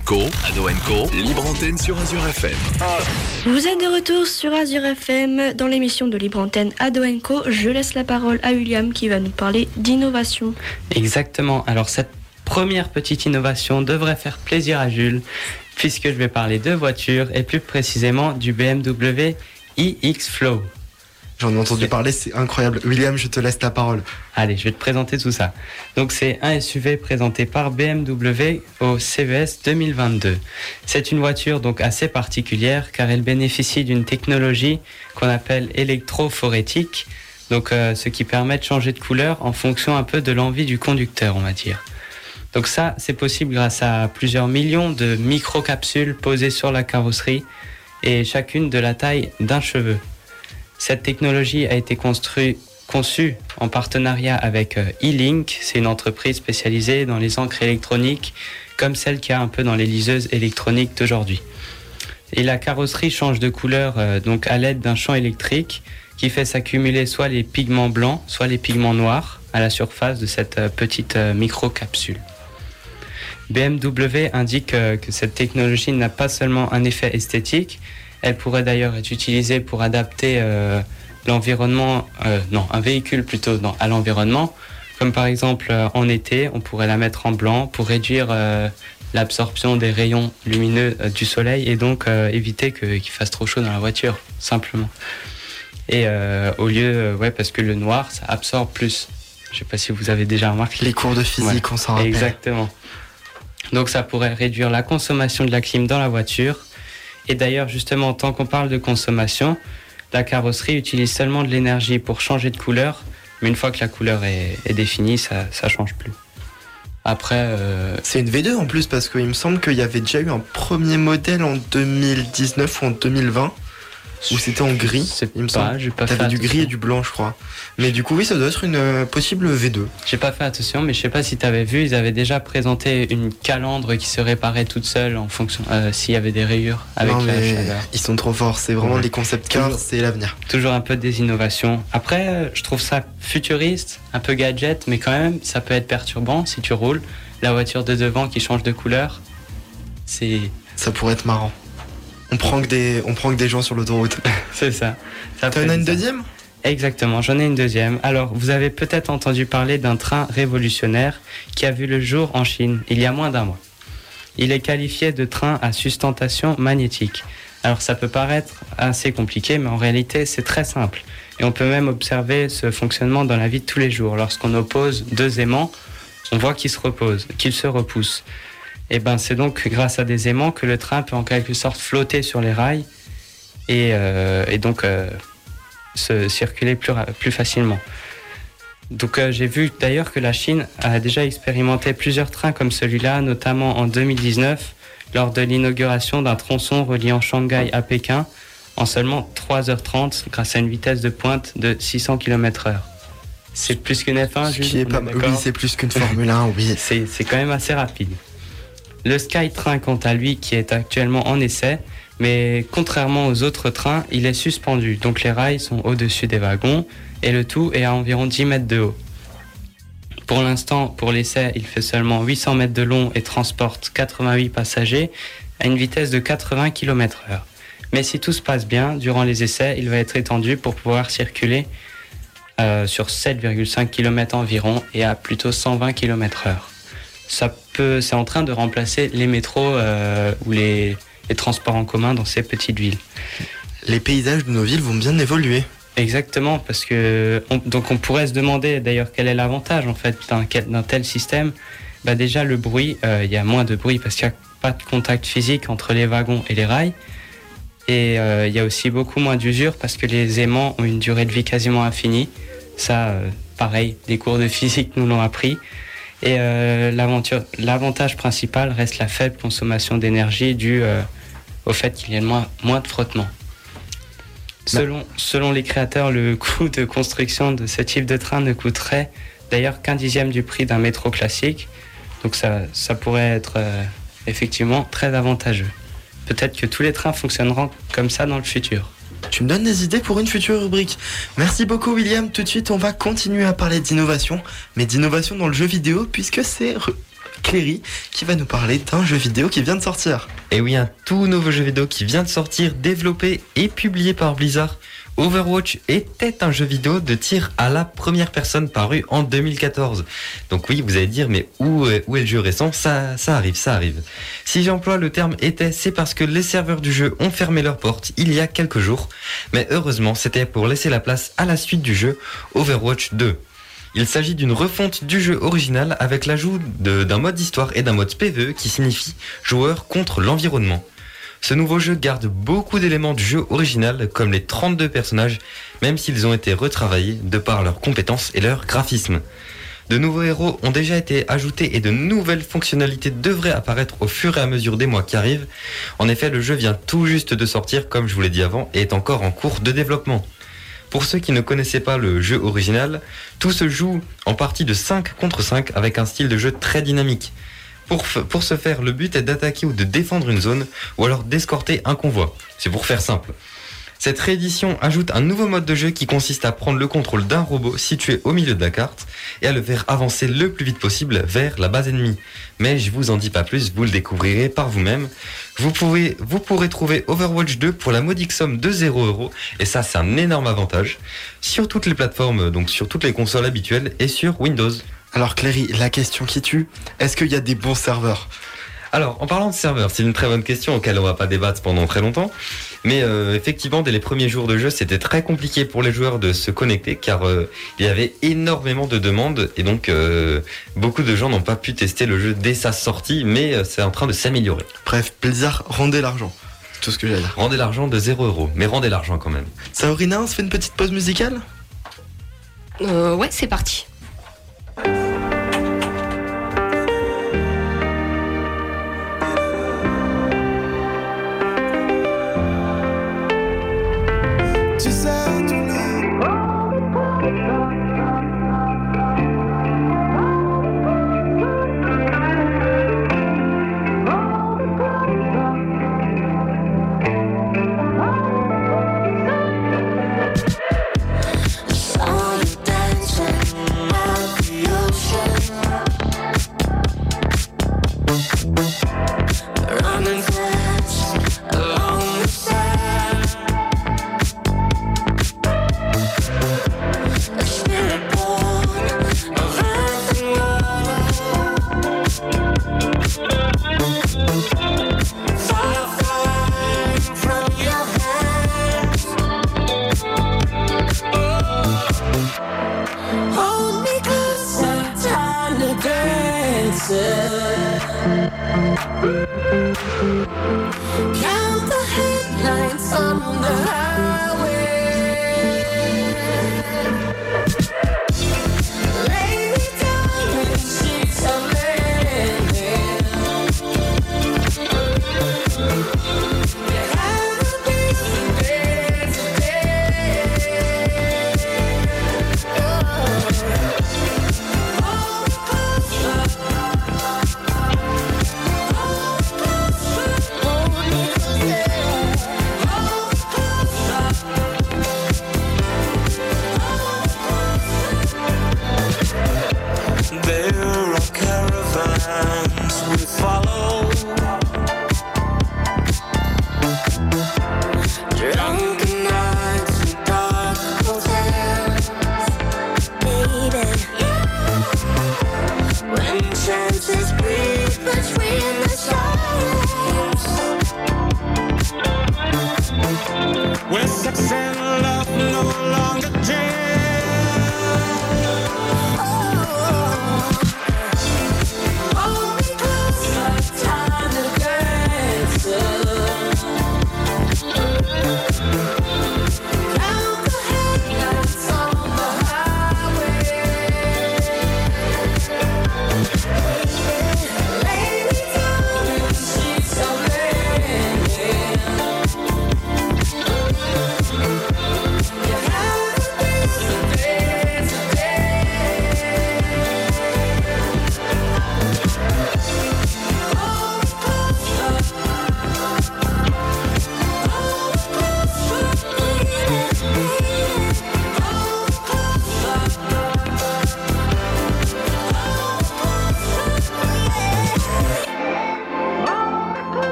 Co, Ado Co, libre antenne sur Azure FM. Vous êtes de retour sur Azure FM dans l'émission de Libre Antenne Ado Co. Je laisse la parole à William qui va nous parler d'innovation. Exactement. Alors cette première petite innovation devrait faire plaisir à Jules, puisque je vais parler de voitures et plus précisément du BMW iX Flow. J'en ai entendu parler, c'est incroyable. William, je te laisse la parole. Allez, je vais te présenter tout ça. Donc c'est un SUV présenté par BMW au CES 2022. C'est une voiture donc assez particulière car elle bénéficie d'une technologie qu'on appelle électrophorétique, donc euh, ce qui permet de changer de couleur en fonction un peu de l'envie du conducteur, on va dire. Donc ça, c'est possible grâce à plusieurs millions de microcapsules posées sur la carrosserie et chacune de la taille d'un cheveu. Cette technologie a été construite conçue en partenariat avec euh, E-Link, c'est une entreprise spécialisée dans les encres électroniques, comme celle qu'il y a un peu dans les liseuses électroniques d'aujourd'hui. Et la carrosserie change de couleur euh, donc à l'aide d'un champ électrique qui fait s'accumuler soit les pigments blancs, soit les pigments noirs à la surface de cette euh, petite microcapsule. BMW indique que cette technologie n'a pas seulement un effet esthétique, elle pourrait d'ailleurs être utilisée pour adapter euh, l'environnement, euh, non, un véhicule plutôt non, à l'environnement, comme par exemple euh, en été, on pourrait la mettre en blanc pour réduire euh, l'absorption des rayons lumineux euh, du soleil et donc euh, éviter que- qu'il fasse trop chaud dans la voiture, simplement. Et euh, au lieu, ouais, parce que le noir, ça absorbe plus. Je sais pas si vous avez déjà remarqué. Les cours de physique, on s'en rappelle. Exactement. Donc ça pourrait réduire la consommation de la clim dans la voiture. Et d'ailleurs, justement, tant qu'on parle de consommation, la carrosserie utilise seulement de l'énergie pour changer de couleur, mais une fois que la couleur est, définie, ça ne change plus. Après, euh, C'est une V2 en plus parce qu'il me semble qu'il y avait déjà eu un premier modèle en 2019 ou en 2020 où c'était en gris. Il me semble. j'ai pas T'avais du gris et du blanc, je crois. Mais du coup, oui, ça doit être une euh, possible V2. j'ai pas fait attention, mais je sais pas si tu avais vu, ils avaient déjà présenté une calandre qui se réparait toute seule en fonction euh, s'il y avait des rayures avec Non, la chaleur. ils sont trop forts. C'est vraiment Ouais. les concept cars, c'est l'avenir. Toujours un peu des innovations. Après, euh, je trouve ça futuriste, un peu gadget, mais quand même, ça peut être perturbant si tu roules. La voiture de devant qui change de couleur, c'est. Ça pourrait être marrant. On prend que des, on prend que des gens sur l'autoroute. C'est ça. ça T'en as une deuxième? Exactement, j'en ai une deuxième. Alors, vous avez peut-être entendu parler d'un train révolutionnaire qui a vu le jour en Chine il y a moins d'un mois. Il est qualifié de train à sustentation magnétique. Alors, ça peut paraître assez compliqué, mais en réalité, c'est très simple. Et on peut même observer ce fonctionnement dans la vie de tous les jours. Lorsqu'on oppose deux aimants, on voit qu'ils se reposent, qu'ils se repoussent. Et ben, c'est donc grâce à des aimants que le train peut en quelque sorte flotter sur les rails et, euh, et donc euh, se circuler plus, facilement. Donc euh, j'ai vu d'ailleurs que la Chine a déjà expérimenté plusieurs trains comme celui-là, notamment en 2019 lors de l'inauguration d'un tronçon reliant Shanghai à Pékin en seulement 3h30 grâce à une vitesse de pointe de 600 km/h. C'est plus qu'une F1, Ce Jules, qui est pas Oui, c'est plus qu'une Formule 1, oui. c'est quand même assez rapide. Le SkyTrain, quant à lui, qui est actuellement en essai, mais contrairement aux autres trains, il est suspendu. Donc les rails sont au-dessus des wagons et le tout est à environ 10 mètres de haut. Pour l'instant, pour l'essai, il fait seulement 800 mètres de long et transporte 88 passagers à une vitesse de 80 km/h. Mais si tout se passe bien, durant les essais, il va être étendu pour pouvoir circuler euh, sur 7,5 km environ et à plutôt 120 km/h. Peut, c'est en train de remplacer les métros euh, ou les, les transports en commun dans ces petites villes. Les paysages de nos villes vont bien évoluer. Exactement, parce que on- donc on pourrait se demander d'ailleurs quel est l'avantage en fait d'un tel système. Bah déjà le bruit, euh, il y a moins de bruit parce qu'il n'y a pas de contact physique entre les wagons et les rails. Et euh, il y a aussi beaucoup moins d'usure parce que les aimants ont une durée de vie quasiment infinie. Ça, euh, pareil, des cours de physique nous l'ont appris. Et euh, l'avantage principal reste la faible consommation d'énergie due euh, au fait qu'il y ait moins, moins de frottement. Selon, selon les créateurs, le coût de construction de ce type de train ne coûterait d'ailleurs qu'un dixième du prix d'un métro classique. Donc ça, ça pourrait être euh, effectivement très avantageux. Peut-être que tous les trains fonctionneront comme ça dans le futur. Tu me donnes des idées pour une future rubrique. Merci beaucoup William. Tout de suite, on va continuer à parler d'innovation, mais d'innovation dans le jeu vidéo puisque c'est Cléry qui va nous parler d'un jeu vidéo qui vient de sortir. Et oui, un tout nouveau jeu vidéo qui vient de sortir, développé et publié par Blizzard. Overwatch était un jeu vidéo de tir à la première personne paru en 2014. Donc oui, vous allez dire, mais où, est- le jeu récent? Ça, ça arrive, ça arrive. Si j'emploie le terme était, c'est parce que les serveurs du jeu ont fermé leurs portes il y a quelques jours. Mais heureusement, c'était pour laisser la place à la suite du jeu Overwatch 2. Il s'agit d'une refonte du jeu original avec l'ajout d'un mode histoire et d'un mode PvE qui signifie joueur contre l'environnement. Ce nouveau jeu garde beaucoup d'éléments du jeu original comme les 32 personnages, même s'ils ont été retravaillés de par leurs compétences et leur graphisme. De nouveaux héros ont déjà été ajoutés et de nouvelles fonctionnalités devraient apparaître au fur et à mesure des mois qui arrivent. En effet, le jeu vient tout juste de sortir, comme je vous l'ai dit avant, et est encore en cours de développement. Pour ceux qui ne connaissaient pas le jeu original, tout se joue en partie de 5 contre 5 avec un style de jeu très dynamique. Pour, ce faire, le but est d'attaquer ou de défendre une zone ou alors d'escorter un convoi. C'est pour faire simple. Cette réédition ajoute un nouveau mode de jeu qui consiste à prendre le contrôle d'un robot situé au milieu de la carte et à le faire avancer le plus vite possible vers la base ennemie. Mais je vous en dis pas plus, vous le découvrirez par vous-même. Vous, vous pourrez trouver Overwatch 2 pour la modique somme de 0 euros et ça c'est un énorme avantage sur toutes les plateformes, donc sur toutes les consoles habituelles et sur Windows. Alors Cléry, la question qui tue, est-ce qu'il y a des bons serveurs? Alors, en parlant de serveurs, c'est une très bonne question auquel on va pas débattre pendant très longtemps. Mais euh, effectivement, dès les premiers jours de jeu, c'était très compliqué pour les joueurs de se connecter car euh, il y avait énormément de demandes et donc euh, beaucoup de gens n'ont pas pu tester le jeu dès sa sortie, mais euh, c'est en train de s'améliorer. Bref, Blizzard, rendez l'argent. C'est tout ce que j'ai à dire. Rendez l'argent de 0 euros, mais rendez l'argent quand même. Saorina, on se fait une petite pause musicale? Euh, ouais, c'est parti. Thanks.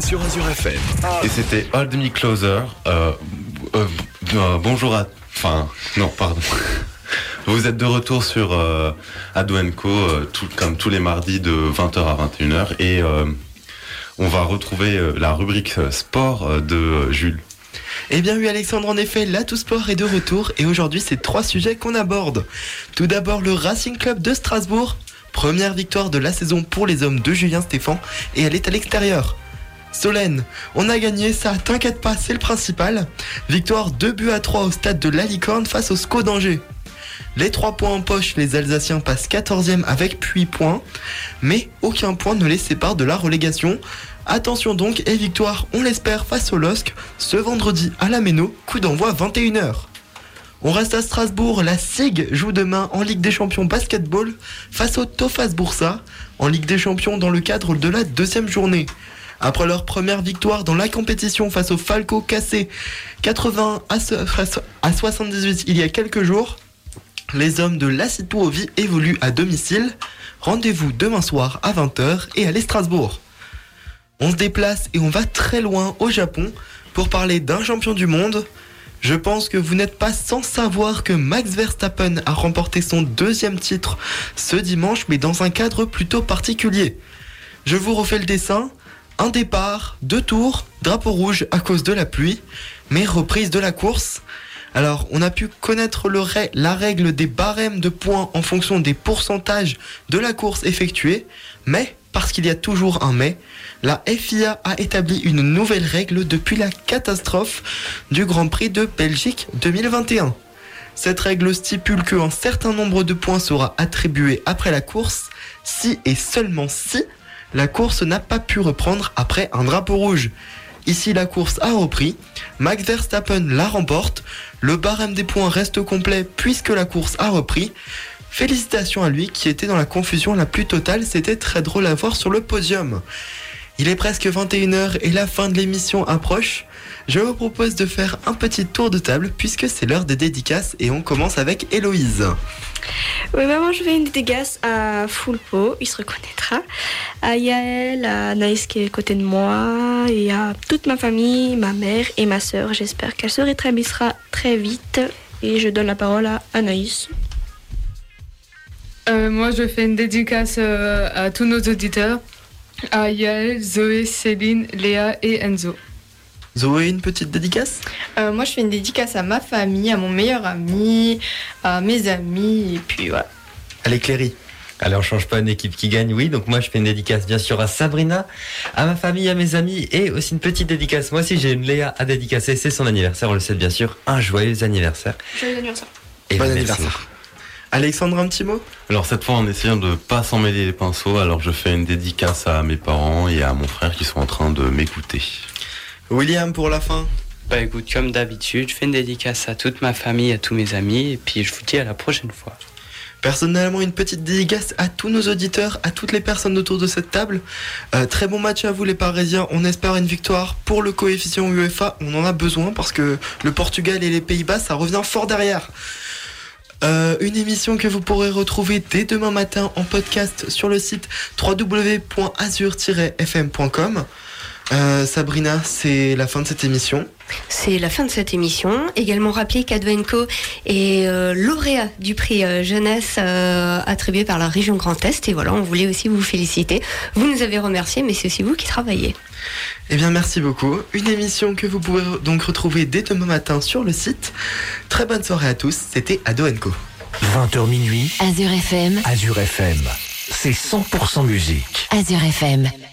Sur Azure FM. Et c'était Hold Me Closer. Euh, euh, euh, bonjour à... Enfin, non, pardon. Vous êtes de retour sur euh, Ado Co, euh, tout, comme tous les mardis de 20h à 21h. Et euh, on va retrouver euh, la rubrique sport euh, de euh, Jules. Eh bien oui Alexandre, en effet, là tout sport est de retour et aujourd'hui c'est trois sujets qu'on aborde. Tout d'abord le Racing Club de Strasbourg, première victoire de la saison pour les hommes de Julien Stéphan et elle est à l'extérieur. Solène, on a gagné, ça t'inquiète pas, c'est le principal. Victoire 2 buts à 3 au stade de la Licorne face au SCO d'Angers. Les 3 points en poche, les Alsaciens passent 14e avec 8 points, mais aucun point ne les sépare de la relégation. Attention donc, et victoire, on l'espère, face au LOSC, ce vendredi à la Méno, coup d'envoi 21h. On reste à Strasbourg, la SIG joue demain en Ligue des Champions basketball face au Tofas Boursa, en Ligue des Champions dans le cadre de la deuxième journée. Après leur première victoire dans la compétition face au Falco Cassé 80 à, ce- face à 78 il y a quelques jours, les hommes de Lassitouovi évoluent à domicile. Rendez-vous demain soir à 20h et allez Strasbourg. On se déplace et on va très loin au Japon pour parler d'un champion du monde. Je pense que vous n'êtes pas sans savoir que Max Verstappen a remporté son deuxième titre ce dimanche, mais dans un cadre plutôt particulier. Je vous refais le dessin. Un départ, deux tours, drapeau rouge à cause de la pluie, mais reprise de la course. Alors, on a pu connaître la règle des barèmes de points en fonction des pourcentages de la course effectuée, mais, parce qu'il y a toujours un mais, la FIA a établi une nouvelle règle depuis la catastrophe du Grand Prix de Belgique 2021. Cette règle stipule qu'un certain nombre de points sera attribué après la course si et seulement si la course n'a pas pu reprendre après un drapeau rouge. Ici, la course a repris. Max Verstappen la remporte. Le barème des points reste complet puisque la course a repris. Félicitations à lui qui était dans la confusion la plus totale. C'était très drôle à voir sur le podium. Il est presque 21h et la fin de l'émission approche. Je vous propose de faire un petit tour de table puisque c'est l'heure des dédicaces et on commence avec Héloïse. Oui, bah, moi je fais une dédicace à Fulpo, il se reconnaîtra, à Yael, à Naïs qui est à côté de moi, et à toute ma famille, ma mère et ma sœur. J'espère qu'elle se rétablissera très vite. Et je donne la parole à Anaïs. Euh, moi, je fais une dédicace euh, à tous nos auditeurs, à Yael, Zoé, Céline, Léa et Enzo. Zoé, une petite dédicace Euh, moi, je fais une dédicace à ma famille, à mon meilleur ami, à mes amis, et puis voilà. Allez, Cléry. Allez, on change pas une équipe qui gagne, oui. Donc moi, je fais une dédicace bien sûr à Sabrina, à ma famille, à mes amis et aussi une petite dédicace. Moi aussi, j'ai une Léa à dédicacer. C'est son anniversaire, on le sait bien sûr. Un joyeux anniversaire. Joyeux anniversaire. Et Bon anniversaire. Alexandre, un petit mot? Alors cette fois en essayant de pas s'en mêler les pinceaux, alors je fais une dédicace à mes parents et à mon frère qui sont en train de m'écouter. William, pour la fin. Bah écoute, comme d'habitude, je fais une dédicace à toute ma famille, à tous mes amis, et puis je vous dis à la prochaine fois. Personnellement, une petite dédicace à tous nos auditeurs, à toutes les personnes autour de cette table. Euh, très bon match à vous les Parisiens. On espère une victoire pour le coefficient UEFA. On en a besoin parce que le Portugal et les Pays-Bas, ça revient fort derrière. Euh, une émission que vous pourrez retrouver dès demain matin en podcast sur le site www.azur-fm.com. Euh, Sabrina, c'est la fin de cette émission. C'est la fin de cette émission. Également rappelé qu'Advenco est euh, lauréat du prix euh, jeunesse euh, attribué par la région Grand Est. Et voilà, on voulait aussi vous féliciter. Vous nous avez remercié, mais c'est aussi vous qui travaillez. Eh bien, merci beaucoup. Une émission que vous pouvez donc retrouver dès demain matin sur le site. Très bonne soirée à tous. C'était Ado Co. 20h minuit, Azure FM, Azure FM. C'est 100% musique. Azure FM.